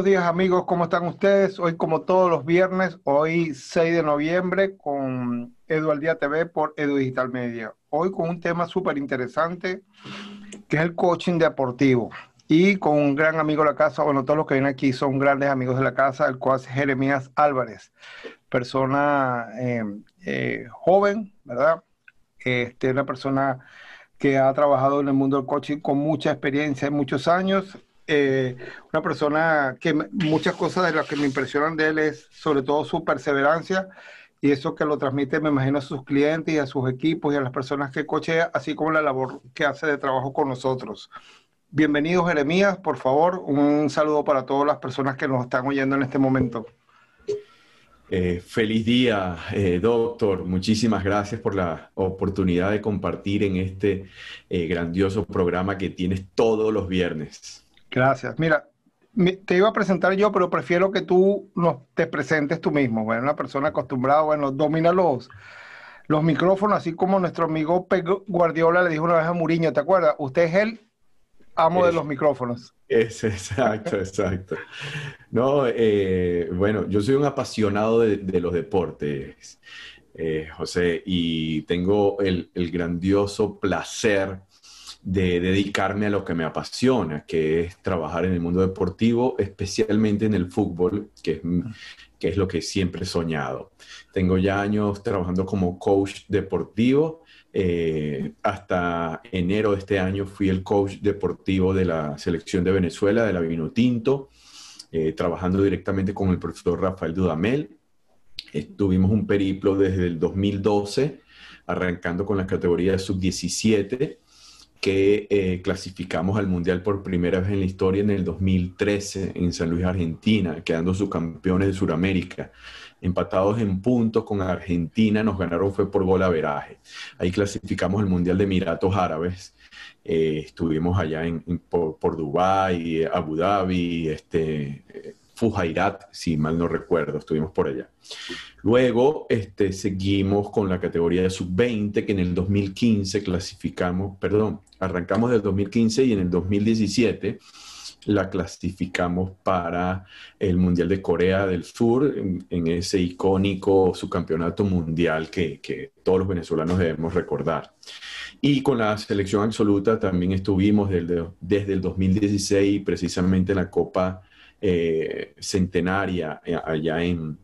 Buenos días amigos, ¿cómo están ustedes? Hoy como todos los viernes, hoy 6 de noviembre con Edu al Día TV por Edu Digital Media. Hoy con un tema súper interesante que es el coaching deportivo. Y con un gran amigo de la casa, bueno, todos los que vienen aquí son grandes amigos de la casa, el cual es Jeremías Álvarez, persona eh, eh, joven, ¿verdad? Este, una persona que ha trabajado en el mundo del coaching con mucha experiencia, muchos años, eh, una persona que muchas cosas de las que me impresionan de él es sobre todo su perseverancia y eso que lo transmite, me imagino, a sus clientes y a sus equipos y a las personas que cochea, así como la labor que hace de trabajo con nosotros. Bienvenido, Jeremías, por favor, un saludo para todas las personas que nos están oyendo en este momento. Eh, feliz día, eh, doctor. Muchísimas gracias por la oportunidad de compartir en este grandioso programa que tienes todos los viernes. Gracias. Mira, te iba a presentar yo, pero prefiero que tú nos, te presentes tú mismo. Bueno, una persona acostumbrada, bueno, domina los, los micrófonos, así como nuestro amigo Pep Guardiola le dijo una vez a Muriño, ¿te acuerdas? Usted es el amo de los micrófonos. Es exacto, exacto. No, eh, bueno, yo soy un apasionado de, los deportes, eh, José, y tengo el, el grandioso placer de dedicarme a lo que me apasiona, que es trabajar en el mundo deportivo, especialmente en el fútbol, que es, que es lo que siempre he soñado. Tengo ya años trabajando como coach deportivo. Eh, hasta enero de este año fui el coach deportivo de la selección de Venezuela, de la Vino Tinto, eh, trabajando directamente con el profesor Rafael Dudamel. Tuvimos un periplo desde el 2012, arrancando con la categoría de sub-17 que eh, clasificamos al Mundial por primera vez en la historia en el 2013 en San Luis, Argentina, quedando subcampeones de Sudamérica. Empatados en puntos con Argentina, nos ganaron fue por gol a veraje. Ahí clasificamos el Mundial de Emiratos Árabes. Eh, estuvimos allá en, por, por Dubái, Abu Dhabi, este, Fujairat, si mal no recuerdo, estuvimos por allá. Luego este, seguimos con la categoría de sub-20, que en el 2015 clasificamos, perdón, arrancamos del 2015 y en el 2017 la clasificamos para el Mundial de Corea del Sur, en, ese icónico subcampeonato mundial que, todos los venezolanos debemos recordar. Y con la selección absoluta también estuvimos desde el 2016, precisamente en la Copa eh, centenaria eh, allá en,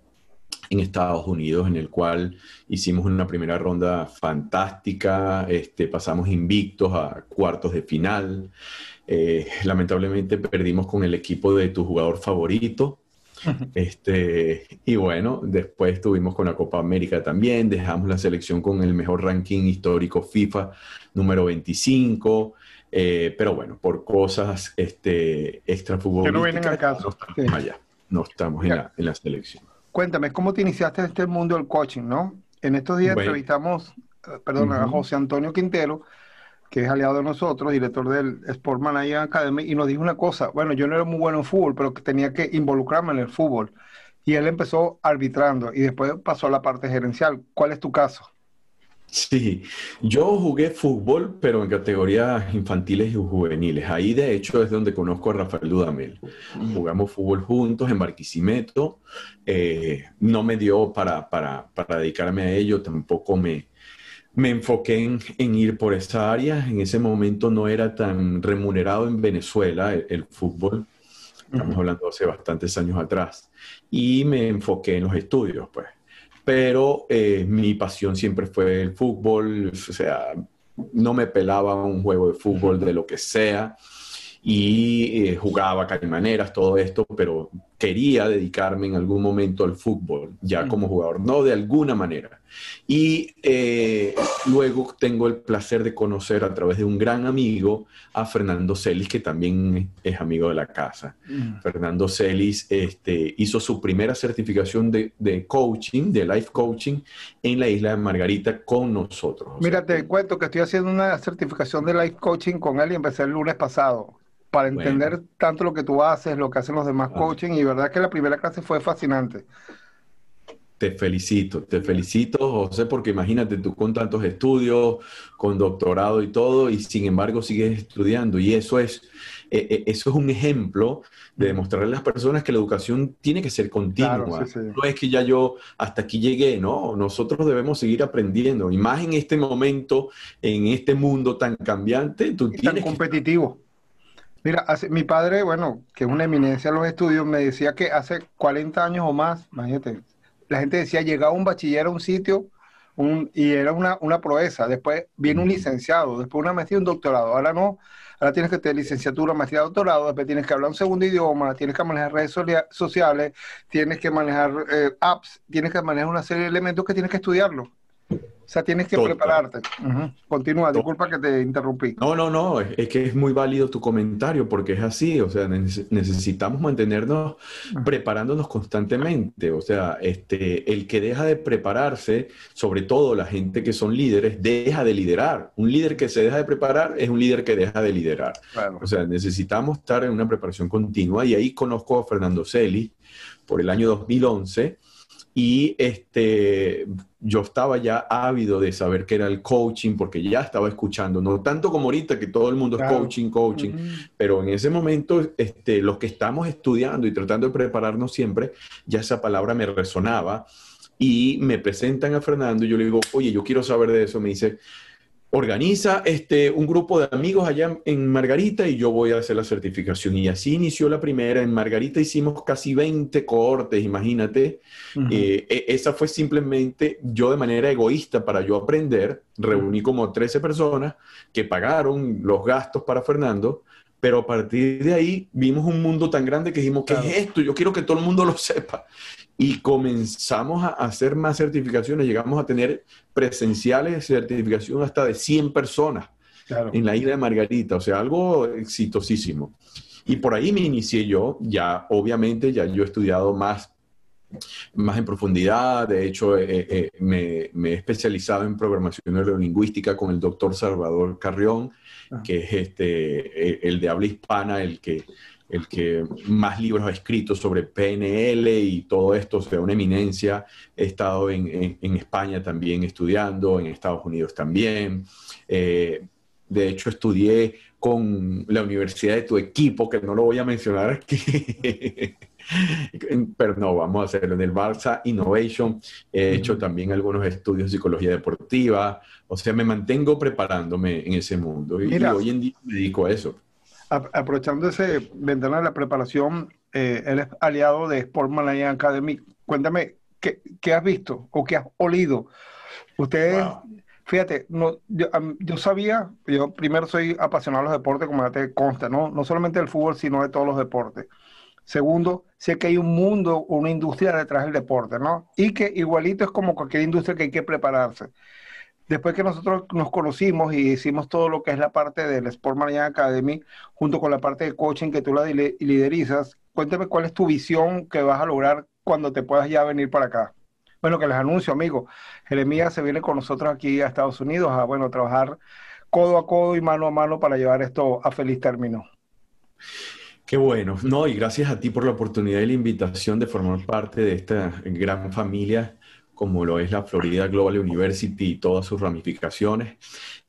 en, Estados Unidos, en el cual hicimos una primera ronda fantástica, este, pasamos invictos a cuartos de final. Eh, lamentablemente perdimos con el equipo de tu jugador favorito. Este, y bueno, después estuvimos con la Copa América también, dejamos la selección con el mejor ranking histórico FIFA número 25. Eh, pero bueno, por cosas este, extra Que no vienen al caso. No estamos allá, no estamos en la, en la, selección. Cuéntame, ¿cómo te iniciaste en este mundo del coaching, no? En estos días entrevistamos, eh, perdón, a José Antonio Quintero, que es aliado de nosotros, director del Sport Manager Academy, y nos dijo una cosa, bueno, yo no era muy bueno en fútbol, pero que tenía que involucrarme en el fútbol. Y él empezó arbitrando y después pasó a la parte gerencial. ¿Cuál es tu caso? Sí, yo jugué fútbol, pero en categorías infantiles y juveniles. Ahí, de hecho, es donde conozco a Rafael Dudamel. Jugamos fútbol juntos en Barquisimeto. Eh, no me dio para, para, para, dedicarme a ello, tampoco me, me enfoqué en, en, ir por esa área. En ese momento no era tan remunerado en Venezuela el, el fútbol. Estamos hablando hace bastantes años atrás. Y me enfoqué en los estudios, pues pero eh, mi pasión siempre fue el fútbol, o sea, no me pelaba un juego de fútbol de lo que sea y eh, jugaba maneras, todo esto, pero quería dedicarme en algún momento al fútbol, ya como jugador, no de alguna manera. Y eh, luego tengo el placer de conocer a través de un gran amigo a Fernando Celis, que también es amigo de la casa. Mm. Fernando Celis este, hizo su primera certificación de, de, coaching, de life coaching, en la isla de Margarita con nosotros. Mira, te cuento que estoy haciendo una certificación de life coaching con él y empecé el lunes pasado para entender tanto lo que tú haces, lo que hacen los demás ah. coaching, y verdad que la primera clase fue fascinante. Te felicito, te felicito, José, porque imagínate tú con tantos estudios, con doctorado y todo, y sin embargo sigues estudiando. Y eso es, eh, eh, eso es un ejemplo de demostrarle a las personas que la educación tiene que ser continua. No es que ya yo hasta aquí llegué, no, nosotros debemos seguir aprendiendo. Y más en este momento, en este mundo tan cambiante, tú y tan competitivo. Mira, mi padre, bueno, que es una eminencia en los estudios, me decía que hace 40 años o más, imagínate, la gente decía, llegaba un bachiller a un sitio y era una, una proeza. Después viene un licenciado, después una maestría y un doctorado. Ahora no, ahora tienes que tener licenciatura, maestría, doctorado, después tienes que hablar un segundo idioma, tienes que manejar redes sociales, tienes que manejar eh, apps, tienes que manejar una serie de elementos que tienes que estudiarlo. O sea, tienes que prepararte. Continúa, disculpa que te interrumpí. No, no, no, es, que es muy válido tu comentario porque es así, o sea, necesitamos mantenernos preparándonos constantemente, o sea, este, el que deja de prepararse, sobre todo la gente que son líderes, deja de liderar. Un líder que se deja de preparar es un líder que deja de liderar. O sea, necesitamos estar en una preparación continua y ahí conozco a Fernando Celi por el año 2011 y este, yo estaba ya ávido de saber qué era el coaching porque ya estaba escuchando, no tanto como ahorita que todo el mundo es coaching, coaching, pero en ese momento este, los que estamos estudiando y tratando de prepararnos siempre, ya esa palabra me resonaba y me presentan a Fernando y yo le digo, oye, yo quiero saber de eso. Me dice, organiza este, un grupo de amigos allá en Margarita y yo voy a hacer la certificación. Y así inició la primera. En Margarita hicimos casi 20 cohortes, imagínate. Eh, e, esa fue simplemente yo de manera egoísta para yo aprender. Reuní como 13 personas que pagaron los gastos para Fernando. Pero a partir de ahí vimos un mundo tan grande que dijimos, ¿qué es esto? Yo quiero que todo el mundo lo sepa y comenzamos a hacer más certificaciones, llegamos a tener presenciales de certificación hasta de 100 personas en la isla de Margarita, o sea, algo exitosísimo. Y por ahí me inicié yo, ya obviamente ya yo he estudiado más, más en profundidad, de hecho eh, eh, me, he especializado en programación neurolingüística con el doctor Salvador Carrión, ah. que es este, el de habla hispana, el que el que más libros ha escrito sobre PNL y todo esto, o sea, una eminencia. He estado en, España también estudiando, en Estados Unidos también. Eh, de hecho, estudié con la universidad de tu equipo, que no lo voy a mencionar aquí. Pero no, vamos a hacerlo en el Barça Innovation. He hecho también algunos estudios de psicología deportiva. O sea, me mantengo preparándome en ese mundo. y hoy en día me dedico a eso aprovechando ese ventana de la preparación, eh, él es aliado de Sport Malayan Academy. Cuéntame, ¿qué, ¿qué, has visto o qué has olido? Ustedes, fíjate, no, yo, yo, sabía, yo primero soy apasionado de los deportes, como ya te consta, ¿no? No solamente del fútbol, sino de todos los deportes. Segundo, sé que hay un mundo, una industria detrás del deporte, ¿no? Y que igualito es como cualquier industria que hay que prepararse después que nosotros nos conocimos y hicimos todo lo que es la parte del Sport Marine Academy, junto con la parte de coaching que tú la liderizas, cuéntame cuál es tu visión que vas a lograr cuando te puedas ya venir para acá. Bueno, que les anuncio, amigo, Jeremías se viene con nosotros aquí a Estados Unidos a, bueno, trabajar codo a codo y mano a mano para llevar esto a feliz término. Qué bueno, no, y gracias a ti por la oportunidad y la invitación de formar parte de esta gran familia como lo es la Florida Global University y todas sus ramificaciones.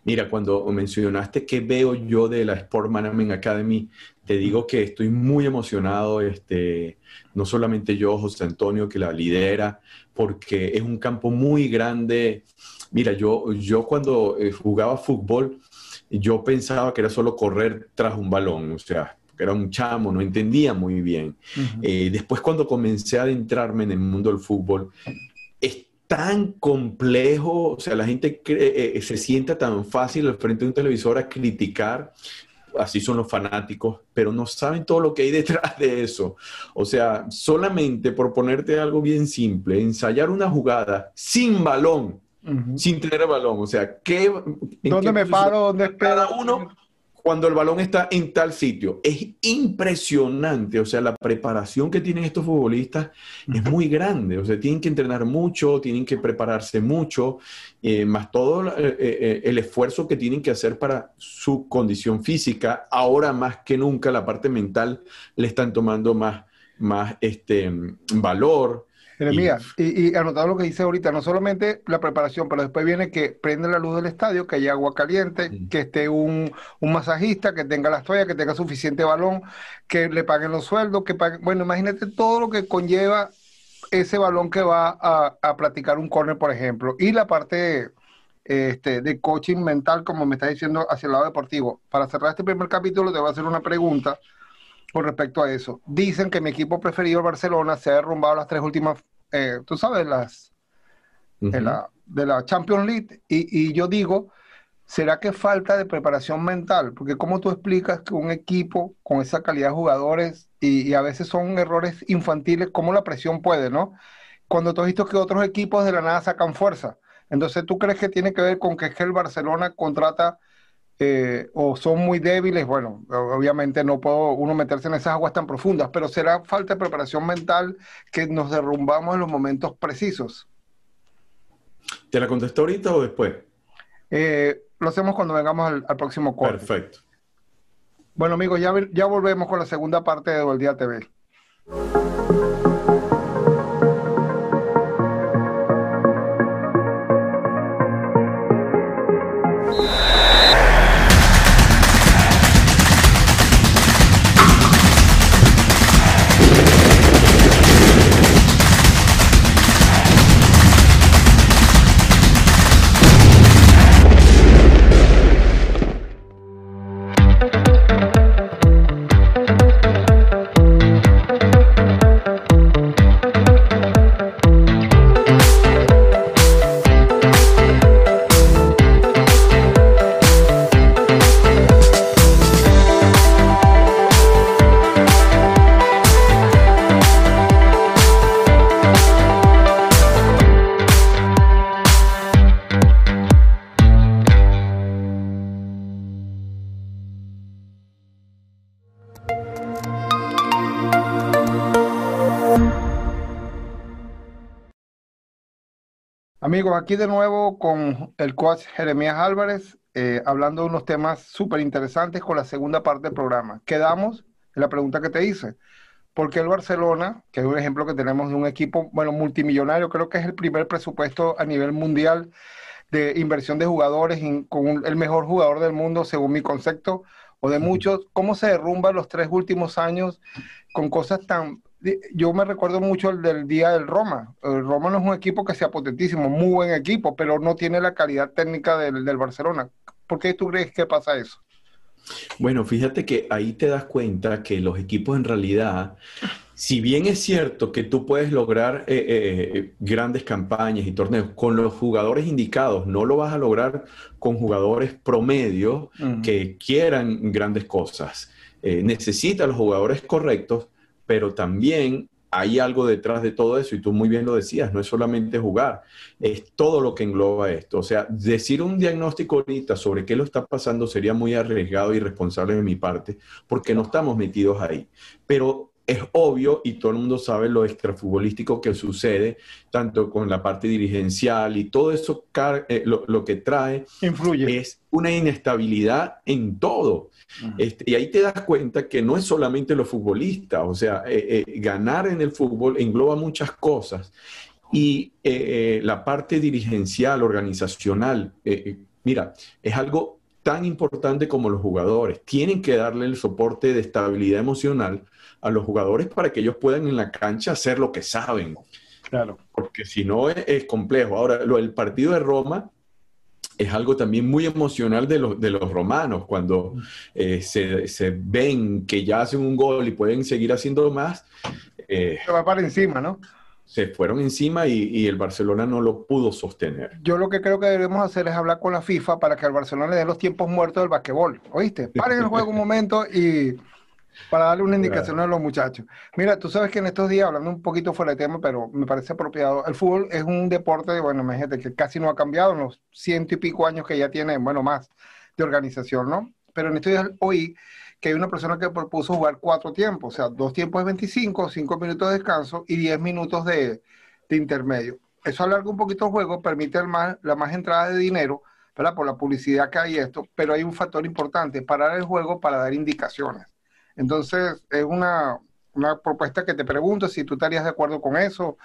Mira, cuando mencionaste qué veo yo de la Sport Management Academy, te digo que estoy muy emocionado, este, no solamente yo, José Antonio, que la lidera, porque es un campo muy grande. Mira, yo, yo cuando eh, jugaba fútbol, yo pensaba que era solo correr tras un balón, o sea, que era un chamo, no entendía muy bien. Eh, después cuando comencé a adentrarme en el mundo del fútbol, tan complejo, o sea, la gente eh, eh, se sienta tan fácil al frente de un televisor a criticar, así son los fanáticos, pero no saben todo lo que hay detrás de eso. O sea, solamente por ponerte algo bien simple, ensayar una jugada sin balón, sin tener balón, o sea, ¿qué, ¿dónde me paro? ¿Dónde espero? Cada uno cuando el balón está en tal sitio. Es impresionante, o sea, la preparación que tienen estos futbolistas es muy grande, o sea, tienen que entrenar mucho, tienen que prepararse mucho, eh, más todo eh, eh, el esfuerzo que tienen que hacer para su condición física. Ahora más que nunca la parte mental le están tomando más, más este, valor. Jeremías, y, y, anotado lo que dice ahorita, no solamente la preparación, pero después viene que prende la luz del estadio, que haya agua caliente, que esté un, masajista, que tenga las toallas, que tenga suficiente balón, que le paguen los sueldos, que paguen, bueno, imagínate todo lo que conlleva ese balón que va a, a practicar un corner, por ejemplo, y la parte este, de coaching mental, como me está diciendo, hacia el lado deportivo. Para cerrar este primer capítulo, te voy a hacer una pregunta con respecto a eso. Dicen que mi equipo preferido, Barcelona, se ha derrumbado las tres últimas, eh, tú sabes, las de, la, de la Champions League. Y, y, yo digo, ¿será que falta de preparación mental? Porque ¿cómo tú explicas que un equipo con esa calidad de jugadores y, y a veces son errores infantiles, cómo la presión puede, ¿no? Cuando tú has visto que otros equipos de la nada sacan fuerza. Entonces, ¿tú crees que tiene que ver con que es que el Barcelona contrata eh, o son muy débiles, bueno, obviamente no puedo uno meterse en esas aguas tan profundas, pero será falta de preparación mental que nos derrumbamos en los momentos precisos. ¿Te la contestó ahorita o después? Eh, lo hacemos cuando vengamos al, próximo corte. Perfecto. Bueno, amigos, ya, ya volvemos con la segunda parte de Día TV. Amigos, aquí de nuevo con el coach Jeremías Álvarez, eh, hablando de unos temas súper interesantes con la segunda parte del programa. Quedamos en la pregunta que te hice. ¿Por qué el Barcelona, que es un ejemplo que tenemos de un equipo, bueno, multimillonario, creo que es el primer presupuesto a nivel mundial de inversión de jugadores, con el mejor jugador del mundo, según mi concepto, o de muchos, cómo se derrumba los tres últimos años con cosas tan yo me recuerdo mucho el del día del Roma. El Roma no es un equipo que sea potentísimo, muy buen equipo, pero no tiene la calidad técnica del, del Barcelona. ¿Por qué tú crees que pasa eso? Bueno, fíjate que ahí te das cuenta que los equipos en realidad, si bien es cierto que tú puedes lograr eh, eh, grandes campañas y torneos con los jugadores indicados, no lo vas a lograr con jugadores promedio que quieran grandes cosas. Eh, necesita los jugadores correctos pero también hay algo detrás de todo eso y tú muy bien lo decías, no es solamente jugar, es todo lo que engloba esto. O sea, decir un diagnóstico ahorita sobre qué lo está pasando sería muy arriesgado y irresponsable de mi parte porque no estamos metidos ahí. Pero es obvio y todo el mundo sabe lo extrafutbolístico que sucede, tanto con la parte dirigencial y todo eso eh, lo, que trae Influye. es una inestabilidad en todo. Este, y ahí te das cuenta que no es solamente lo futbolista, o sea, eh, eh, ganar en el fútbol engloba muchas cosas. Y eh, la parte dirigencial, organizacional, mira, es algo tan importante como los jugadores. Tienen que darle el soporte de estabilidad emocional a los jugadores para que ellos puedan en la cancha hacer lo que saben. Claro. Porque si no es, es complejo. Ahora, lo, el partido de Roma es algo también muy emocional de, los, de los romanos, cuando eh, se, se, ven que ya hacen un gol y pueden seguir haciendo más. Eh, se va para encima, ¿no? Se fueron encima y, y, el Barcelona no lo pudo sostener. Yo lo que creo que debemos hacer es hablar con la FIFA para que al Barcelona le den los tiempos muertos del basquetbol. ¿Oíste? Paren el juego un momento y para darle una indicación a los muchachos. Mira, tú sabes que en estos días, hablando un poquito fuera de tema, pero me parece apropiado, el fútbol es un deporte, bueno, imagínate que casi no ha cambiado en los ciento y pico años que ya tiene, bueno, más de organización, ¿no? Pero en estos días oí que hay una persona que propuso jugar cuatro tiempos, o sea, dos tiempos de 25, cinco minutos de descanso y diez minutos de, de intermedio. Eso alarga un poquito el juego, permite el más, la más entrada de dinero, ¿verdad? Por la publicidad que hay esto, pero hay un factor importante, parar el juego para dar indicaciones. Entonces, es una, una propuesta que te pregunto si tú estarías de acuerdo con eso,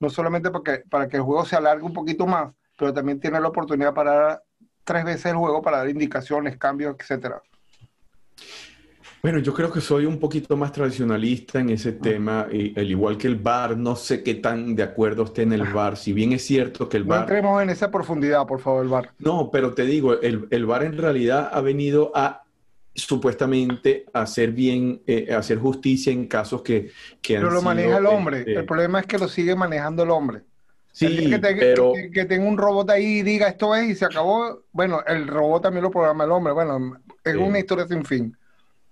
no solamente porque, para que el juego se alargue un poquito más, pero también tiene la oportunidad para dar tres veces el juego para dar indicaciones, cambios, etcétera. Bueno, yo creo que soy un poquito más tradicionalista en ese ah. tema, y, al igual que el bar, no sé qué tan de acuerdo esté en el bar, si bien es cierto que el bar... No entremos en esa profundidad, por favor, el bar. No, pero te digo, el, el bar en realidad ha venido a supuestamente hacer bien, eh, hacer justicia en casos que, que Pero lo maneja el hombre. Este el problema es que lo sigue manejando el hombre. Sí, que, pero... que, tenga un robot ahí y diga esto es y se acabó. Bueno, el robot también lo programa el hombre. Bueno, es una historia sin fin.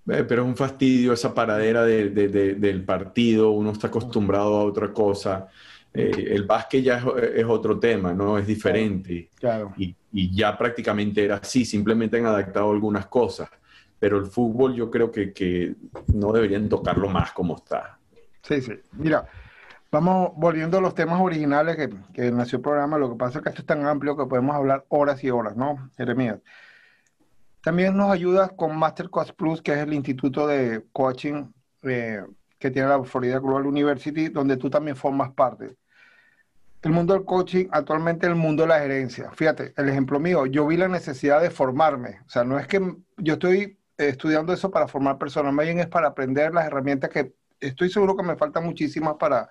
Eh, pero es un fastidio esa paradera del partido. Uno está acostumbrado a otra cosa. Eh, el básquet ya es, otro tema, ¿no? Es diferente. Claro. Y, y, ya prácticamente era así. Simplemente han adaptado algunas cosas pero el fútbol yo creo que, que no deberían tocarlo más como está. Sí, sí. Mira, vamos volviendo a los temas originales que, que, nació el programa. Lo que pasa es que esto es tan amplio que podemos hablar horas y horas, ¿no, Jeremías? También nos ayuda con Masterclass Plus, que es el instituto de coaching eh, que tiene la Florida Global University, donde tú también formas parte. El mundo del coaching, actualmente el mundo de la gerencia. Fíjate, el ejemplo mío, yo vi la necesidad de formarme. O sea, no es que yo estoy estudiando eso para formar personas, más bien es para aprender las herramientas que estoy seguro que me faltan muchísimas para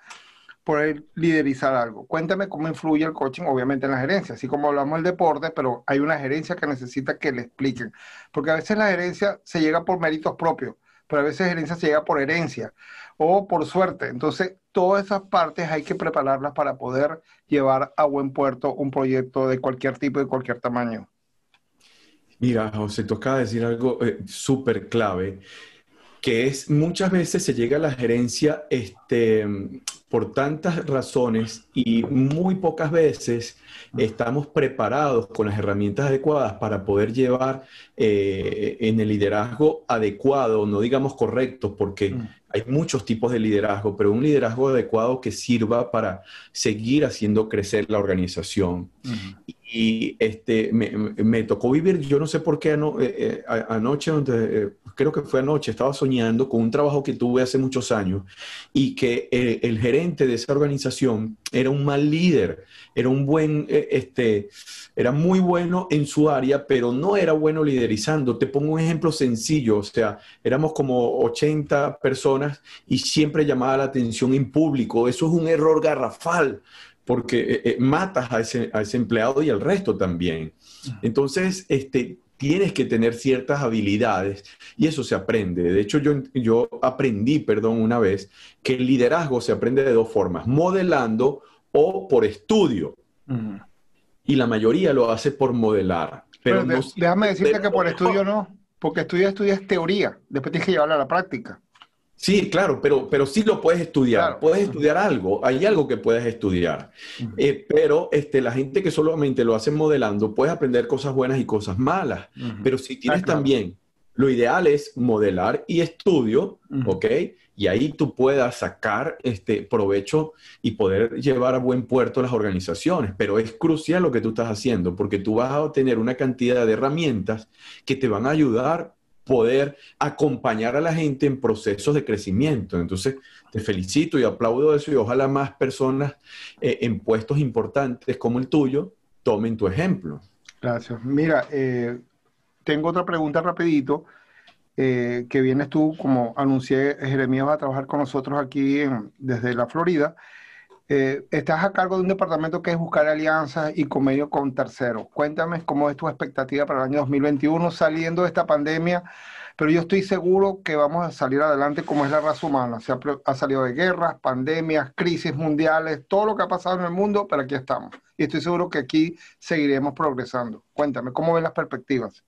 poder liderizar algo. Cuéntame cómo influye el coaching, obviamente, en la gerencia, así como hablamos del deporte, pero hay una gerencia que necesita que le expliquen, porque a veces la gerencia se llega por méritos propios, pero a veces la gerencia se llega por herencia o por suerte. Entonces, todas esas partes hay que prepararlas para poder llevar a buen puerto un proyecto de cualquier tipo y cualquier tamaño. Mira, José, toca decir algo eh, súper clave, que es muchas veces se llega a la gerencia este, por tantas razones y muy pocas veces estamos preparados con las herramientas adecuadas para poder llevar eh, en el liderazgo adecuado, no digamos correcto, porque mm. hay muchos tipos de liderazgo, pero un liderazgo adecuado que sirva para seguir haciendo crecer la organización. Y este, me, tocó vivir, yo no sé por qué eh, eh, anoche, donde, creo que fue anoche, estaba soñando con un trabajo que tuve hace muchos años y que el gerente de esa organización era un mal líder, era un buen, este, era muy bueno en su área, pero no era bueno liderizando. Te pongo un ejemplo sencillo, o sea, éramos como 80 personas y siempre llamaba la atención en público. Eso es un error garrafal porque eh, eh, matas a ese, a ese, empleado y al resto también. Entonces, este, tienes que tener ciertas habilidades y eso se aprende. De hecho, yo, yo aprendí, perdón, una vez, que el liderazgo se aprende de dos formas, modelando o por estudio. Y la mayoría lo hace por modelar. Pero, déjame decirte que por estudio no, porque estudio estudias teoría, después tienes que llevarla a la práctica. Sí, claro, pero, pero sí lo puedes estudiar. Puedes estudiar algo, hay algo que puedes estudiar. Eh, pero este, la gente que solamente lo hace modelando, puedes aprender cosas buenas y cosas malas. Pero si tienes ah, también, lo ideal es modelar y estudio, ¿ok? Y ahí tú puedas sacar este provecho y poder llevar a buen puerto las organizaciones. Pero es crucial lo que tú estás haciendo, porque tú vas a obtener una cantidad de herramientas que te van a ayudar poder acompañar a la gente en procesos de crecimiento. Entonces, te felicito y aplaudo eso y ojalá más personas eh, en puestos importantes como el tuyo tomen tu ejemplo. Gracias. Mira, eh, tengo otra pregunta rapidito, eh, que vienes tú, como anuncié, Jeremías va a trabajar con nosotros aquí desde la Florida. Estás a cargo de un departamento que es buscar alianzas y convenio con terceros. Cuéntame cómo es tu expectativa para el año 2021 saliendo de esta pandemia, pero yo estoy seguro que vamos a salir adelante como es la raza humana. Se ha, salido de guerras, pandemias, crisis mundiales, todo lo que ha pasado en el mundo, pero aquí estamos. Y estoy seguro que aquí seguiremos progresando. Cuéntame, ¿cómo ven las perspectivas?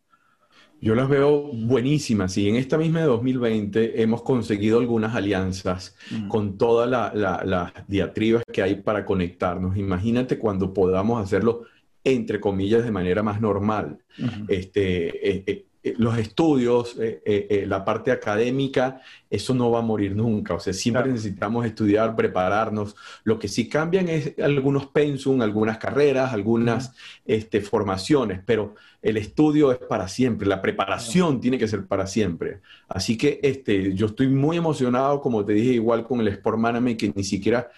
Yo las veo buenísimas y en esta misma de 2020 hemos conseguido algunas alianzas con todas las diatribas que hay para conectarnos. Imagínate cuando podamos hacerlo entre comillas de manera más normal. este, eh, eh, eh, los estudios, eh, eh, la parte académica, eso no va a morir nunca. O sea, siempre necesitamos estudiar, prepararnos. Lo que sí cambian es algunos pensum, algunas carreras, algunas este, formaciones, pero el estudio es para siempre, la preparación tiene que ser para siempre. Así que este, yo estoy muy emocionado, como te dije, igual con el Sport Management, que ni siquiera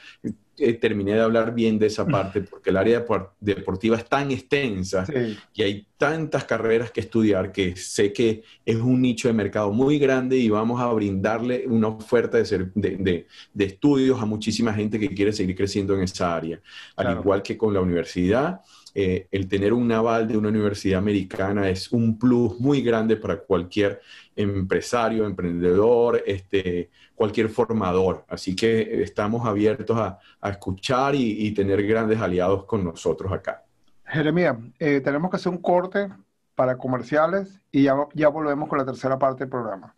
eh, terminé de hablar bien de esa parte, porque el área deportiva es tan extensa y hay tantas carreras que estudiar que sé que es un nicho de mercado muy grande y vamos a brindarle una oferta de, de, estudios a muchísima gente que quiere seguir creciendo en esa área. Al igual que con la universidad, eh, el tener un aval de una universidad americana es un plus muy grande para cualquier empresario, emprendedor, este, cualquier formador. Así que estamos abiertos a, escuchar y, tener grandes aliados con nosotros acá. Jeremías, eh, tenemos que hacer un corte para comerciales y ya, ya volvemos con la tercera parte del programa.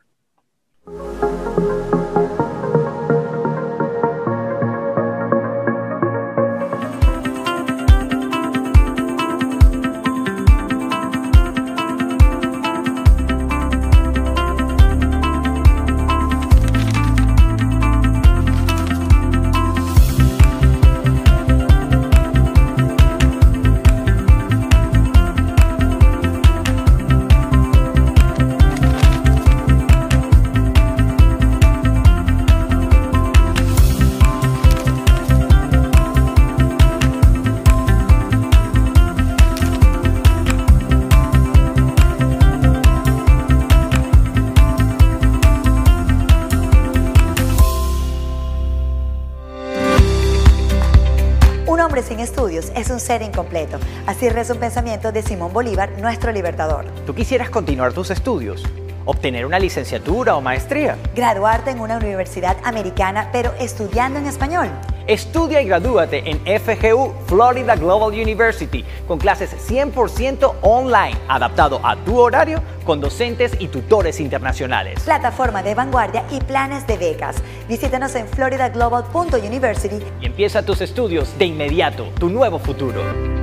Un ser incompleto. Así reza un pensamiento de Simón Bolívar, nuestro libertador. ¿Tú quisieras continuar tus estudios? obtener una licenciatura o maestría. Graduarte en una universidad americana, pero estudiando en español. Estudia y gradúate en FGU Florida Global University con clases 100% online, adaptado a tu horario con docentes y tutores internacionales. Plataforma de vanguardia y planes de becas. Visítanos en floridaglobal.university y empieza tus estudios de inmediato, tu nuevo futuro.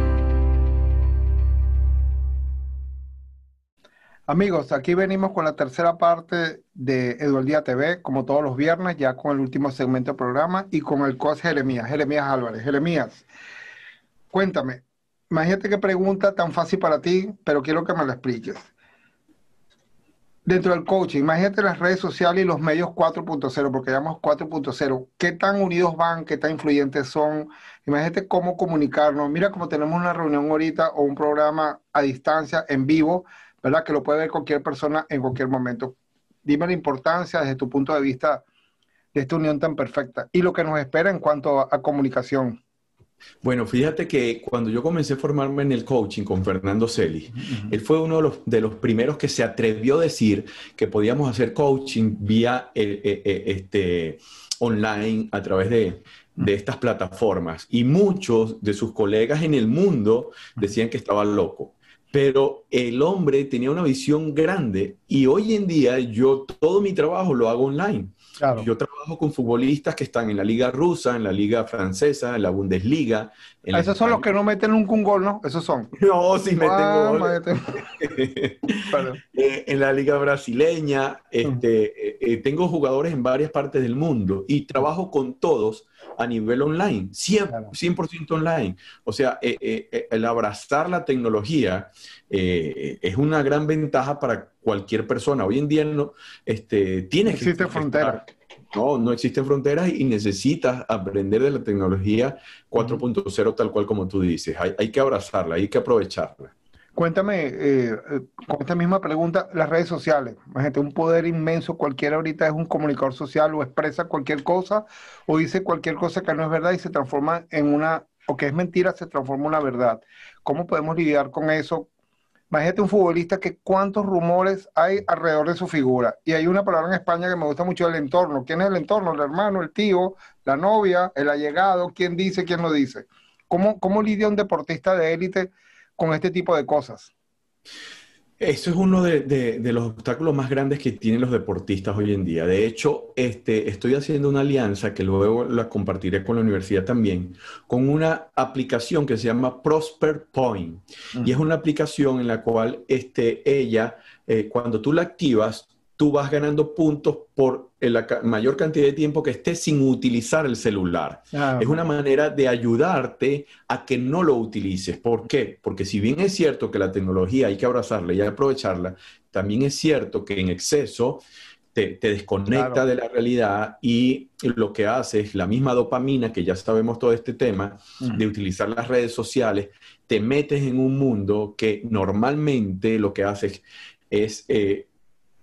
Amigos, aquí venimos con la tercera parte de Eduardía TV, como todos los viernes, ya con el último segmento del programa y con el coach Jeremías, Jeremías Álvarez. Jeremías, cuéntame, imagínate qué pregunta tan fácil para ti, pero quiero que me la expliques. Dentro del coaching, imagínate las redes sociales y los medios 4.0, porque llamamos 4.0, ¿qué tan unidos van? ¿Qué tan influyentes son? Imagínate cómo comunicarnos. Mira, como tenemos una reunión ahorita o un programa a distancia, en vivo, ¿verdad? Que lo puede ver cualquier persona en cualquier momento. Dime la importancia desde tu punto de vista de esta unión tan perfecta y lo que nos espera en cuanto a, comunicación. Bueno, fíjate que cuando yo comencé a formarme en el coaching con Fernando Celi, él fue uno de los, de los, primeros que se atrevió a decir que podíamos hacer coaching vía eh, eh, eh, este, online a través de, de estas plataformas. Y muchos de sus colegas en el mundo decían que estaba loco pero el hombre tenía una visión grande y hoy en día yo todo mi trabajo lo hago online. Yo trabajo con futbolistas que están en la liga rusa, en la liga francesa, en la Bundesliga. Esos son los que no meten nunca un gol, ¿no? Esos son. No, sí meten ah, gol. Eh, en la liga brasileña, este, eh, eh, tengo jugadores en varias partes del mundo y trabajo con todos a nivel online, 100%, online. O sea, el abrazar la tecnología es una gran ventaja para cualquier persona. Hoy en día no este, tienes no existen fronteras. No, no existen fronteras y necesitas aprender de la tecnología 4.0 tal cual como tú dices. Hay, que abrazarla, hay que aprovecharla. Cuéntame, eh, eh, con esta misma pregunta, las redes sociales. Imagínate, un poder inmenso, cualquiera ahorita es un comunicador social o expresa cualquier cosa o dice cualquier cosa que no es verdad y se transforma en una, o que es mentira, se transforma en una verdad. ¿Cómo podemos lidiar con eso? Imagínate un futbolista que cuántos rumores hay alrededor de su figura. Y hay una palabra en España que me gusta mucho, el entorno. ¿Quién es el entorno? El hermano, el tío, la novia, el allegado, quién dice, quién lo dice. ¿Cómo, cómo lidia un deportista de élite con este tipo de cosas? Eso es uno de, los obstáculos más grandes que tienen los deportistas hoy en día. De hecho, este, estoy haciendo una alianza que luego la compartiré con la universidad también, con una aplicación que se llama Prosper Point. Y es una aplicación en la cual este, ella, eh, cuando tú la activas, tú vas ganando puntos por la mayor cantidad de tiempo que estés sin utilizar el celular. Ah, es una manera de ayudarte a que no lo utilices. ¿Por qué? Porque si bien es cierto que la tecnología hay que abrazarla y aprovecharla, también es cierto que en exceso te, desconecta de la realidad y lo que hace es la misma dopamina, que ya sabemos todo este tema, de utilizar las redes sociales, te metes en un mundo que normalmente lo que hace es... Eh,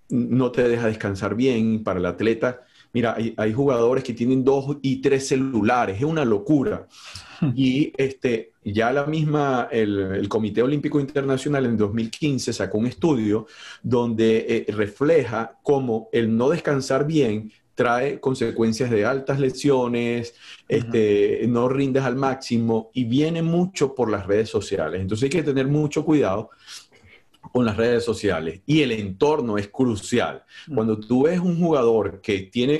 no te deja descansar bien para el atleta. Mira, hay, jugadores que tienen dos y tres celulares, es una locura. Y este, ya la misma, el, Comité Olímpico Internacional en 2015 sacó un estudio donde eh, refleja cómo el no descansar bien trae consecuencias de altas lesiones, este, no rindes al máximo y viene mucho por las redes sociales. Entonces hay que tener mucho cuidado con las redes sociales y el entorno es crucial. Mm. Cuando tú ves un jugador que tiene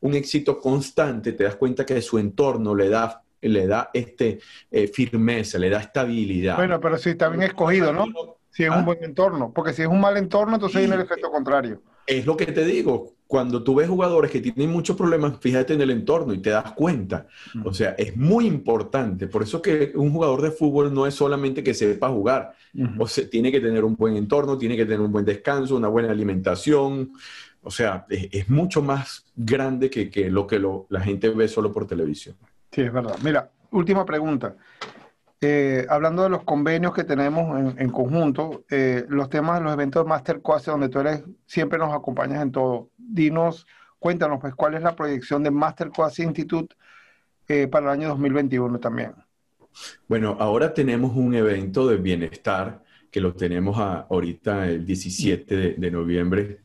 un éxito constante, te das cuenta que su entorno le da le da este eh, firmeza, le da estabilidad. Bueno, pero si está bien escogido, ¿no? Si es un ¿Ah? buen entorno, porque si es un mal entorno, entonces viene el efecto contrario. Es lo que te digo, cuando tú ves jugadores que tienen muchos problemas, fíjate en el entorno y te das cuenta. O sea, es muy importante. Por eso que un jugador de fútbol no es solamente que sepa jugar. O sea, tiene que tener un buen entorno, tiene que tener un buen descanso, una buena alimentación. O sea, es, mucho más grande que, lo que la gente ve solo por televisión. Sí, es verdad. Mira, última pregunta. Eh, hablando de los convenios que tenemos en, conjunto, eh, los temas de los eventos de Masterclass, donde tú eres, siempre nos acompañas en todo. Dinos, cuéntanos, pues, cuál es la proyección de Masterclass Institute eh, para el año 2021 también. Bueno, ahora tenemos un evento de bienestar que lo tenemos ahorita el 17 de noviembre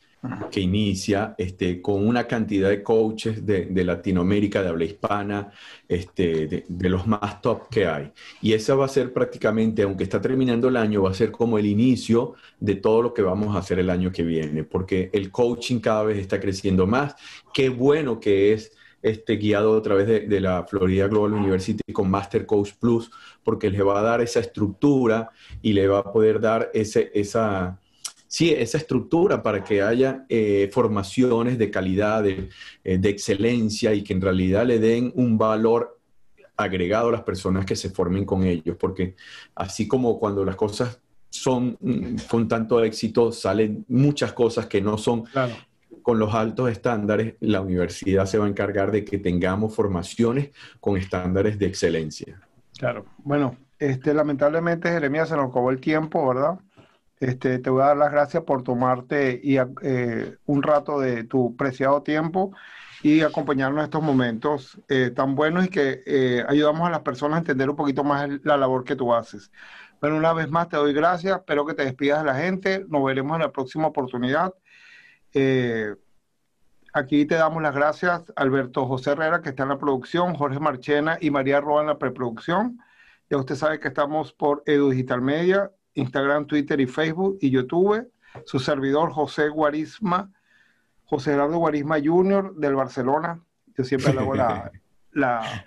que inicia este, con una cantidad de coaches de, Latinoamérica, de habla hispana, este, de, los más top que hay. Y esa va a ser prácticamente, aunque está terminando el año, va a ser como el inicio de todo lo que vamos a hacer el año que viene, porque el coaching cada vez está creciendo más. Qué bueno que es este, guiado a través de, de, la Florida Global University con Master Coach Plus, porque le va a dar esa estructura y le va a poder dar ese, esa, sí, esa estructura para que haya eh, formaciones de calidad, eh, de, excelencia y que en realidad le den un valor agregado a las personas que se formen con ellos, porque así como cuando las cosas son mm, con tanto éxito, salen muchas cosas que no son con los altos estándares, la universidad se va a encargar de que tengamos formaciones con estándares de excelencia. Claro, bueno, este, lamentablemente Jeremías se nos acabó el tiempo, ¿verdad? Este, te voy a dar las gracias por tomarte y, eh, un rato de tu preciado tiempo y acompañarnos en estos momentos eh, tan buenos y que eh, ayudamos a las personas a entender un poquito más la labor que tú haces. Bueno, una vez más te doy gracias, espero que te despidas de la gente, nos veremos en la próxima oportunidad. aquí te damos las gracias Alberto José Herrera, que está en la producción, Jorge Marchena y María Roa en la preproducción. Ya usted sabe que estamos por Edu Digital Media Instagram, Twitter y Facebook y YouTube. Su servidor José Guarisma, José Gerardo Guarisma Jr. del Barcelona. Yo siempre le hago la,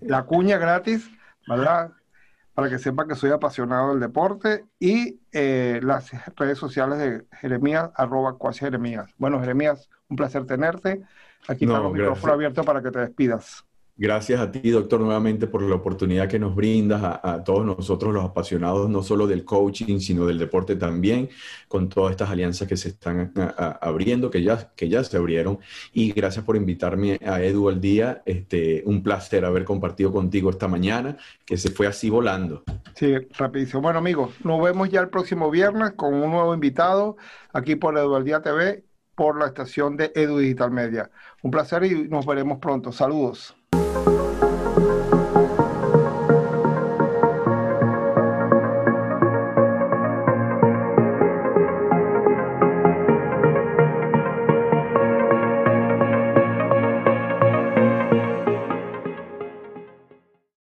la, cuña gratis, ¿verdad? Para que sepa que soy apasionado del deporte y eh, las redes sociales de Jeremías, arroba cuasi Jeremías. Bueno, Jeremías, un placer tenerte. Aquí está el micrófono abierto para que te despidas. Gracias a ti, doctor, nuevamente por la oportunidad que nos brindas a, todos nosotros los apasionados, no solo del coaching, sino del deporte también, con todas estas alianzas que se están abriendo, que ya, que ya se abrieron. Y gracias por invitarme a Edu al día. Este, un placer haber compartido contigo esta mañana, que se fue así volando. Sí, rapidísimo. Bueno, amigos, nos vemos ya el próximo viernes con un nuevo invitado aquí por Edu al Día TV, por la estación de Edu Digital Media. Un placer y nos veremos pronto. Saludos. Thank you.